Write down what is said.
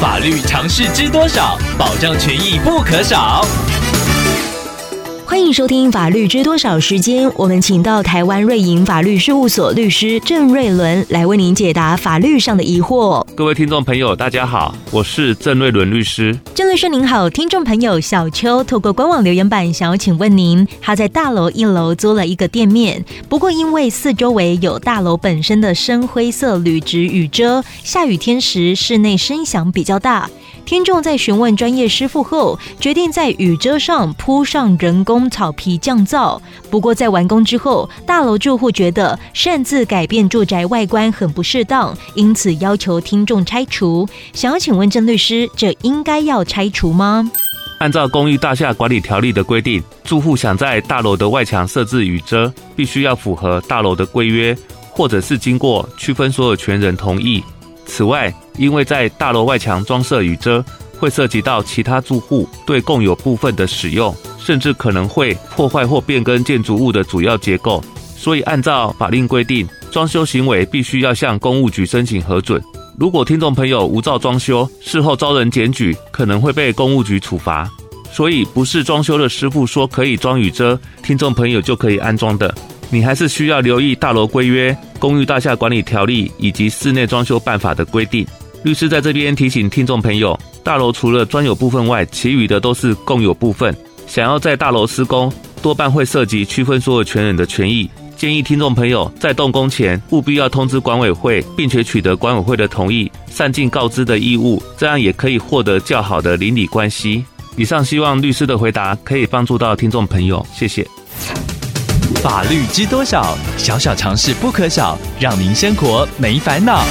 法律常识知多少？保障权益不可少。欢迎收听《法律知多少》时间，我们请到台湾瑞银法律事务所律师郑瑞伦来为您解答法律上的疑惑。各位听众朋友，大家好，我是郑瑞伦律师。郑律师您好，听众朋友小邱透过官网留言板想要请问您，他在大楼一楼租了一个店面，不过因为四周围有大楼本身的深灰色铝质雨遮，下雨天时室内声响比较大。听众在询问专业师傅后，决定在雨遮上铺上人工草皮降噪。不过在完工之后，大楼住户觉得擅自改变住宅外观很不适当，因此要求听众拆除。想要请问郑律师，这应该要拆除吗？按照《公寓大厦管理条例》的规定，住户想在大楼的外墙设置雨遮，必须要符合大楼的规约，或者是经过区分所有权人同意。此外，因为在大楼外墙装设雨遮，会涉及到其他住户对共有部分的使用，甚至可能会破坏或变更建筑物的主要结构，所以按照法令规定，装修行为必须要向公务局申请核准。如果听众朋友无照装修，事后遭人检举，可能会被公务局处罚。所以不是装修的师傅说可以装雨遮，听众朋友就可以安装的。你还是需要留意大楼规约、公寓大厦管理条例以及室内装修办法的规定。律师在这边提醒听众朋友，大楼除了专有部分外，其余的都是共有部分。想要在大楼施工，多半会涉及区分所有权人的权益。建议听众朋友在动工前务必要通知管委会，并且取得管委会的同意，善尽告知的义务，这样也可以获得较好的邻里关系。以上希望律师的回答可以帮助到听众朋友，谢谢。法律知多少？小小常识不可少，让您生活没烦恼。